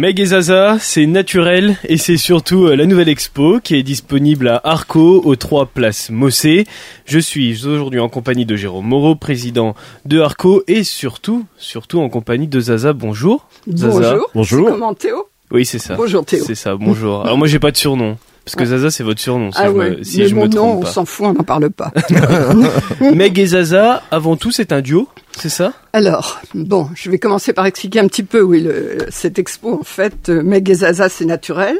Meg et Zaza, c'est naturel et c'est surtout euh, la nouvelle expo qui est disponible à Arco aux trois places Mossé. Je suis aujourd'hui en compagnie de Jérôme Moreau, président de Arco et surtout, surtout en compagnie de Zaza. Bonjour. Zaza. Bonjour. Bonjour. Comment Théo? Oui, c'est ça. Bonjour Théo. C'est ça, bonjour. Alors moi j'ai pas de surnom. Parce que Ouais. Zaza c'est votre surnom si ah je ouais, me, si mais je mon me nom, trompe on pas. s'en fout, on n'en parle pas. Meg et Zaza, avant tout c'est un duo, c'est ça? Alors, bon, je vais commencer par expliquer un petit peu, oui, le, cette expo, en fait, euh, Meg et Zaza, c'est naturel.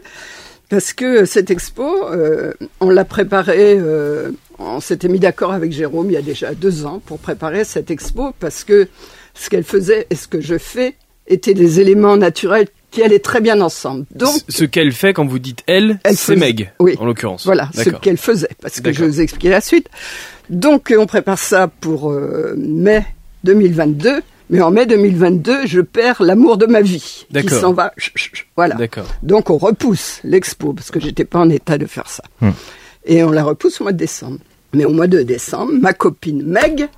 Parce que cette expo, euh, on l'a préparée, euh, on s'était mis d'accord avec Jérôme il y a déjà deux ans pour préparer cette expo, parce que ce qu'elle faisait et ce que je fais étaient des éléments naturels qui allaient très bien ensemble. Donc, Ce- Ce qu'elle fait quand vous dites elle, Elle c'est Meg, oui. en l'occurrence. Voilà, ce qu'elle faisait, parce que je vais vous expliquer la suite. Donc, euh, on prépare ça pour euh, mai 2022, mais en mai 2022, je perds l'amour de ma vie, qui s'en va. Chut, chut, chut. Voilà. D'accord. Donc, on repousse l'expo, parce que j'étais pas en état de faire ça. Hmm. Et on la repousse au mois de décembre. Mais au mois de décembre, ma copine Meg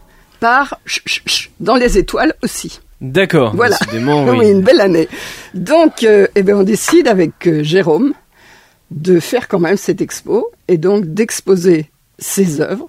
part chut, dans les étoiles aussi. D'accord. Voilà. Décidément, oui. oui. une belle année. Donc, euh, eh ben, on décide avec euh, Jérôme de faire quand même cette expo et donc d'exposer ses œuvres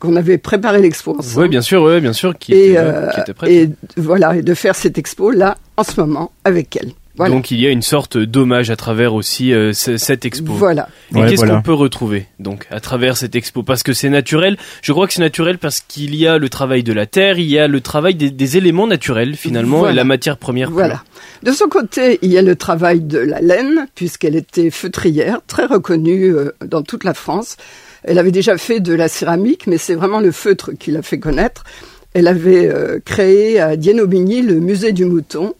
qu'on avait préparé l'expo ensemble. Oui, bien sûr, ouais, bien sûr, qui et, était, euh, qui était prête. et voilà, et de faire cette expo là en ce moment avec elle. Voilà. Donc il y a une sorte d'hommage à travers aussi euh, ce- cette expo. voilà. Et Ouais, qu'est-ce voilà. qu'on peut retrouver donc à travers cette expo? Parce que c'est naturel. Je crois que c'est naturel parce qu'il y a le travail de la terre, il y a le travail des, des éléments naturels finalement Voilà. et la matière première. pure. Voilà. De son côté, il y a le travail de la laine, puisqu'elle était feutrière, très reconnue euh, dans toute la France. Elle avait déjà fait de la céramique, mais c'est vraiment le feutre qui l'a fait connaître. Elle avait euh, créé à Dienobigny le musée du mouton.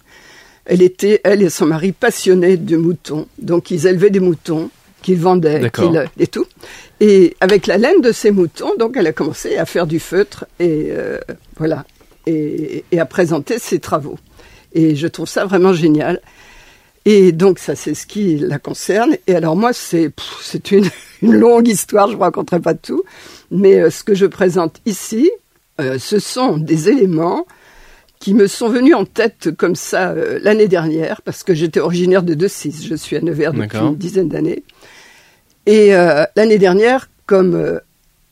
Elle était, elle et son mari, passionnés de moutons. Donc ils élevaient des moutons qu'ils vendaient qu'ils- et tout. Et avec la laine de ces moutons, donc elle a commencé à faire du feutre et euh, voilà et, et à présenter ses travaux. Et je trouve ça vraiment génial. Et donc ça c'est ce qui la concerne. Et alors moi c'est pff, c'est une, une longue histoire, je ne raconterai pas tout, mais euh, ce que je présente ici, euh, ce sont des éléments qui me sont venus en tête comme ça euh, l'année dernière, parce que j'étais originaire de Decize, je suis à Nevers depuis une dizaine d'années. Et euh, l'année dernière, comme euh,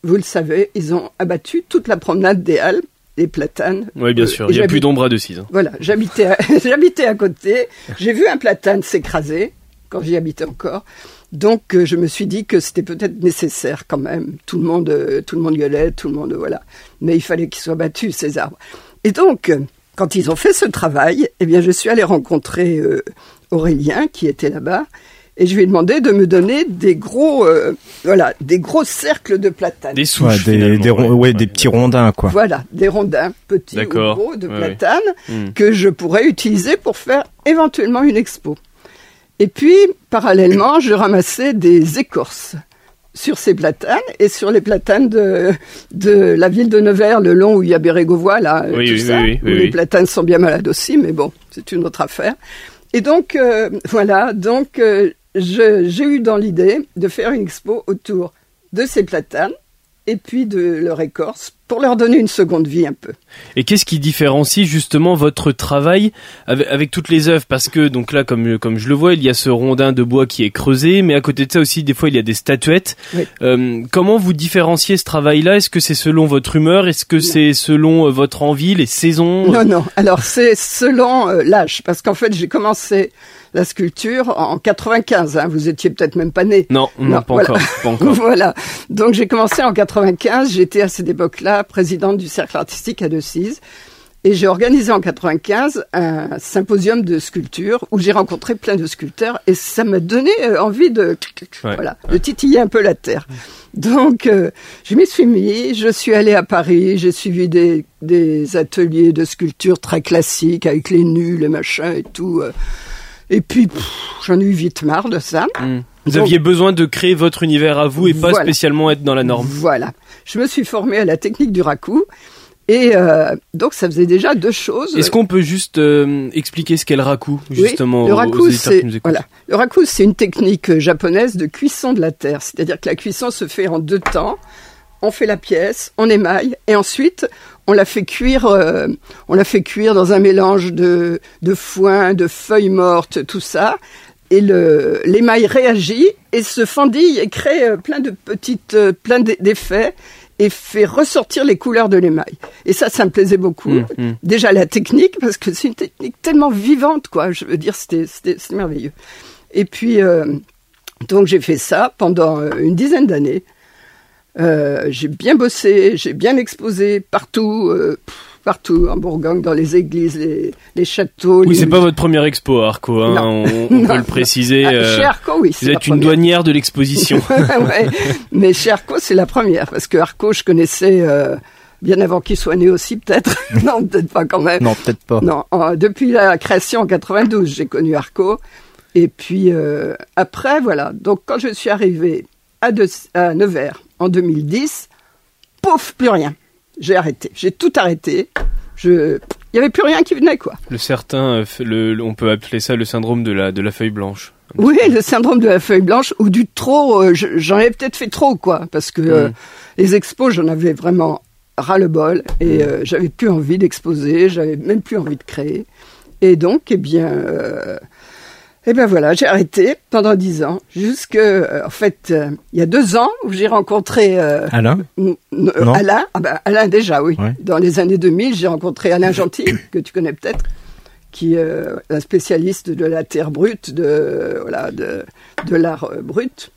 vous le savez, ils ont abattu toute la promenade des Halles, des platanes. Oui, bien sûr. Il n'y a plus d'ombre à deux cises. Voilà, j'habitais à, à côté, j'ai vu un platane s'écraser quand j'y habitais encore. Donc euh, je me suis dit que c'était peut-être nécessaire quand même. Tout le monde, euh, tout le monde gueulait, tout le monde voilà. Mais il fallait qu'ils soient battus ces arbres. Et donc quand ils ont fait ce travail, eh bien je suis allée rencontrer euh, Aurélien qui était là-bas et je lui ai demandé de me donner des gros, euh, voilà, des gros cercles de platanes. Des Ouais, souches. des, finalement, des, ron- ouais, des petits rondins, quoi. Voilà, des rondins petits ou gros de Ouais, platane Hmm. que je pourrais utiliser pour faire éventuellement une expo. Et puis, parallèlement, je ramassais des écorces sur ces platanes et sur les platanes de, de la ville de Nevers, le long où il y a Bérégovois, là, euh, Oui, tout oui, ça, oui, oui, où les platanes sont bien malades aussi, mais bon, c'est une autre affaire. Et donc, euh, voilà, donc euh, j'ai eu dans l'idée de faire une expo autour de ces platanes et puis de leur écorce pour leur donner une seconde vie un peu. Et qu'est-ce qui différencie justement votre travail avec, avec toutes les œuvres? Parce que donc là, comme comme je le vois, il y a ce rondin de bois qui est creusé, mais à côté de ça aussi, des fois, il y a des statuettes. Oui. Euh, comment vous différenciez ce travail-là? Est-ce que c'est selon votre humeur? Est-ce que c'est selon euh, votre envie, les saisons? Non, non. Alors, c'est selon euh, l'âge. Parce qu'en fait, j'ai commencé la sculpture en 95. Hein. Vous étiez peut-être même pas né. Non, non, Non, pas voilà. encore, pas encore. voilà. Donc, j'ai commencé en 95. J'étais à cette époque-là présidente du cercle artistique à Decize. Et j'ai organisé en 95 un symposium de sculpture où j'ai rencontré plein de sculpteurs et ça m'a donné euh, envie de, Ouais, voilà, de titiller un peu la terre. Donc, euh, je m'y suis mis, je suis allée à Paris, j'ai suivi des, des ateliers de sculpture très classiques avec les nus, les machins et tout. euh. Et puis, j'en ai eu vite marre de ça. Hmm. Vous Donc- aviez besoin de créer votre univers à vous et pas Voilà. spécialement être dans la norme. Voilà. Je me suis formée à la technique du raku. Et euh, donc, ça faisait déjà deux choses. Est-ce qu'on peut juste euh, expliquer ce qu'est le raku, Oui, justement, le raku, c'est voilà. Le raku, c'est une technique japonaise de cuisson de la terre. C'est-à-dire que la cuisson se fait en deux temps. On fait la pièce, on émaille, et ensuite on la fait cuire, euh, on la fait cuire dans un mélange de, de foin, de feuilles mortes, tout ça. Et l'émail réagit et se fendille et crée euh, plein de petites, euh, plein d'effets et fait ressortir les couleurs de l'émail. Et ça, ça me plaisait beaucoup. Mmh, mmh. Déjà la technique, parce que c'est une technique tellement vivante, quoi. Je veux dire, c'était, merveilleux. Et puis, euh, donc j'ai fait ça pendant une dizaine d'années. Euh, j'ai bien bossé, j'ai bien exposé partout. Euh, partout en Bourgogne, dans les églises, les, les châteaux. Oui, c'est pas votre première expo, Arco. Hein, on, on peut le préciser. Ah, chez Arco, oui. Vous êtes une douanière de l'exposition. ouais, mais chez Arco, c'est la première parce que Arco, je connaissais. Euh, bien avant qu'il soit né aussi, peut-être. non, peut-être pas quand même. Non, peut-être pas. Non, depuis la création en 92, j'ai connu Arco. Et puis euh, après, voilà. Donc quand je suis arrivée à, de, à Nevers en 2010, pouf, plus rien j'ai arrêté. J'ai tout arrêté. Je, il y avait plus rien qui venait, quoi. Le certain, euh, le, on peut appeler ça le syndrome de la, de la feuille blanche. Oui, le syndrome de la feuille blanche ou du trop. Euh, j'en ai peut-être fait trop, quoi, parce que euh, mm. les expos, j'en avais vraiment ras le bol et j'avais plus envie d'exposer, j'avais même plus envie de créer. Et donc, eh bien, et ben voilà, j'ai arrêté pendant dix ans, jusque euh, en fait euh, il y a deux ans où j'ai rencontré euh, Alain. Alain, ah ben, Alain déjà oui. Dans les années 2000, j'ai rencontré Alain Gentil que tu connais peut-être, qui est un spécialiste de la terre brute, de voilà de de l'art brut.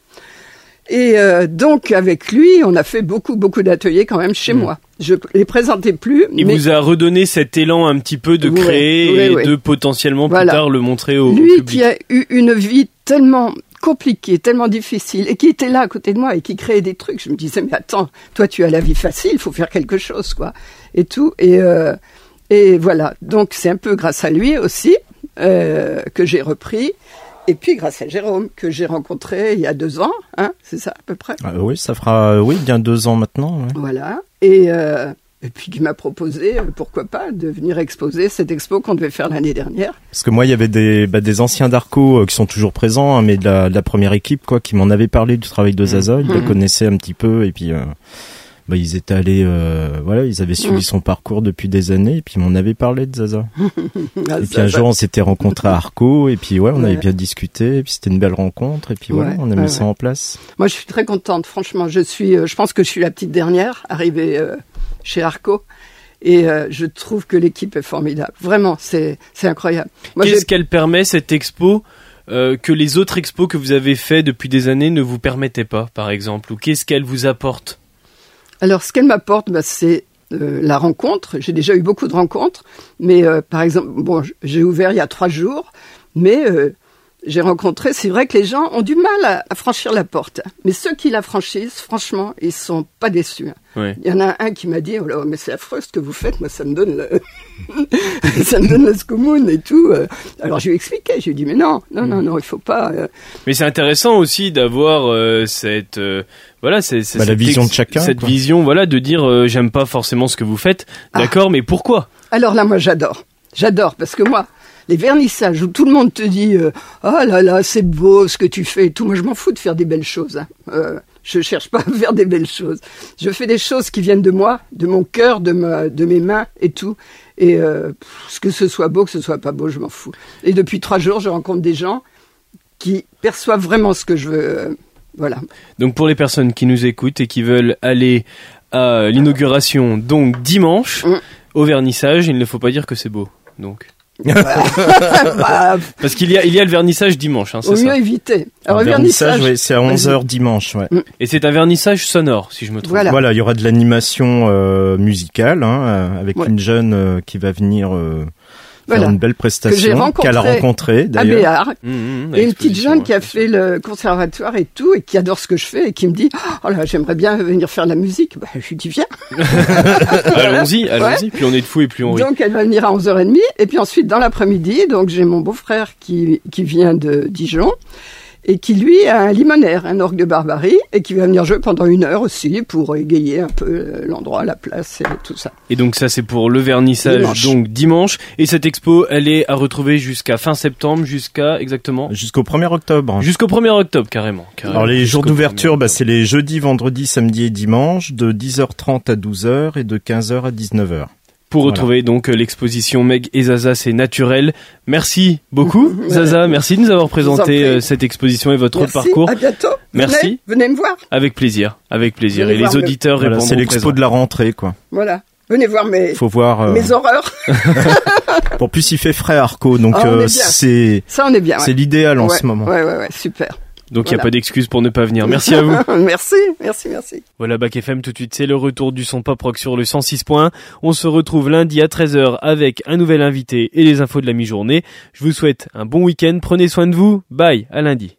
Et donc avec lui, on a fait beaucoup beaucoup d'ateliers quand même chez mm. moi. Je les présentais plus. Il vous a redonné cet élan un petit peu de créer et de potentiellement plus tard le montrer au, lui, public. Lui qui a eu une vie tellement compliquée, tellement difficile, et qui était là à côté de moi et qui créait des trucs. Je me disais mais attends, toi tu as la vie facile, il faut faire quelque chose quoi, et tout. Et euh, et voilà. Donc c'est un peu grâce à lui aussi euh, que j'ai repris. Et puis grâce à Jérôme, que j'ai rencontré il y a deux ans, hein, c'est ça à peu près ah, Oui, ça fera oui bien deux ans maintenant. Voilà. Et, euh, et puis qui m'a proposé, euh, pourquoi pas, de venir exposer cette expo qu'on devait faire l'année dernière. Parce que moi, il y avait des, bah, des anciens d'Arco euh, qui sont toujours présents, hein, mais de la, de la, première équipe, quoi, qui m'en avaient parlé du travail de Zaza. Ils mmh. le connaissaient un petit peu, et puis... Euh, bah, ils étaient allés, euh, voilà, ils avaient suivi mm. son parcours depuis des années, et puis ils m'en avaient parlé de Zaza. Ah, et puis un jour, on s'était rencontré à Arco, et puis ouais, on avait bien discuté, et puis c'était une belle rencontre, et puis voilà, on a mis ça en place. Moi, je suis très contente, franchement. Je suis, euh, je pense que je suis la petite dernière arrivée euh, chez Arco. Et euh, je trouve que l'équipe est formidable. Vraiment, c'est c'est incroyable. Qu'est-ce qu'elle permet cette expo que les autres expos que vous avez fait depuis des années ne vous permettaient pas, par exemple? Ou qu'est-ce qu'elle vous apporte? Alors, ce qu'elle m'apporte, bah, c'est euh, la rencontre. J'ai déjà eu beaucoup de rencontres, mais euh, par exemple, bon, j'ai ouvert il y a trois jours, mais euh, j'ai rencontré, c'est vrai que les gens ont du mal à, franchir la porte. Mais ceux qui la franchissent, franchement, ils sont pas déçus. Il y en a un qui m'a dit, oh là, mais c'est affreux ce que vous faites, moi ça me donne le, ça me donne le scoumoun et tout. Alors je lui ai expliqué, je lui ai dit, mais non, non, non, mm. non, il faut pas. Mais c'est intéressant aussi d'avoir cette, voilà, c'est bah, la vision de chacun. Cette vision, voilà, de dire, j'aime pas forcément ce que vous faites, ah. d'accord, mais pourquoi? Alors là, moi j'adore, j'adore parce que moi, les vernissages où tout le monde te dit euh, ah là là c'est beau ce que tu fais et tout. Moi je m'en fous de faire des belles choses hein. euh, je cherche pas à faire des belles choses. Je fais des choses qui viennent de moi de mon cœur de ma de mes mains et tout. Et euh, que ce soit beau que ce soit pas beau je m'en fous. Et depuis trois jours je rencontre des gens qui perçoivent vraiment ce que je veux euh, voilà. Donc pour les personnes qui nous écoutent et qui veulent aller à l'inauguration donc dimanche mm. au vernissage il ne faut pas dire que c'est beau donc Parce qu'il y a, il y a le vernissage dimanche, hein, c'est ça mieux éviter. Alors, le vernissage, c'est à 11h dimanche, ouais. Mm. Et c'est un vernissage sonore, si je me trompe. Voilà, il y aura de l'animation euh, musicale, hein, euh, avec une jeune euh, qui va venir voilà. une belle prestation qu'elle a rencontrée d'ailleurs. À mmh, mmh, et une petite jeune qui a fait le conservatoire et tout et qui adore ce que je fais et qui me dit oh là j'aimerais bien venir faire la musique. Bah, je lui dis viens. allons-y, allons-y. Puis on est de fou et puis on rit. Donc elle va venir à 11h30 et puis ensuite dans l'après-midi donc j'ai mon beau-frère qui qui vient de Dijon et qui lui a un limonaire, un orgue de barbarie, et qui va venir jouer pendant une heure aussi pour égayer un peu l'endroit, la place et tout ça. Et donc ça c'est pour le vernissage Dimanche. donc dimanche et cette expo elle est à retrouver jusqu'à fin septembre jusqu'à exactement Jusqu'au 1er octobre. jusqu'au 1er octobre carrément. carrément. Alors les jours d'ouverture, 1er bah, c'est les jeudis, vendredis, samedis et dimanches, de 10h30 à 12h et de 15h à 19h. Pour Voilà. retrouver donc euh, l'exposition Meg et Zaza, c'est naturel. Merci beaucoup, Zaza. Merci de nous avoir en présenté euh, cette exposition et votre Merci, parcours. à bientôt. Merci. Venez, venez me voir. Avec plaisir, avec plaisir. Venez Et les le- auditeurs Voilà, répondront c'est l'expo de la rentrée, quoi. Voilà. Venez voir mes, Faut voir. euh, mes horreurs. En plus, il fait frais, Arco, donc Ah, euh, c'est Ça, on est bien. ouais. c'est l'idéal en ouais, ce moment. Ouais, ouais, ouais, super. Donc il n'y a pas d'excuse pour ne pas venir. Merci à vous. merci, merci, merci. Voilà Bac FM tout de suite, c'est le retour du son pop rock sur le 106 points. On se retrouve lundi à 13h avec un nouvel invité et les infos de la mi-journée. Je vous souhaite un bon week-end, prenez soin de vous, bye, à lundi.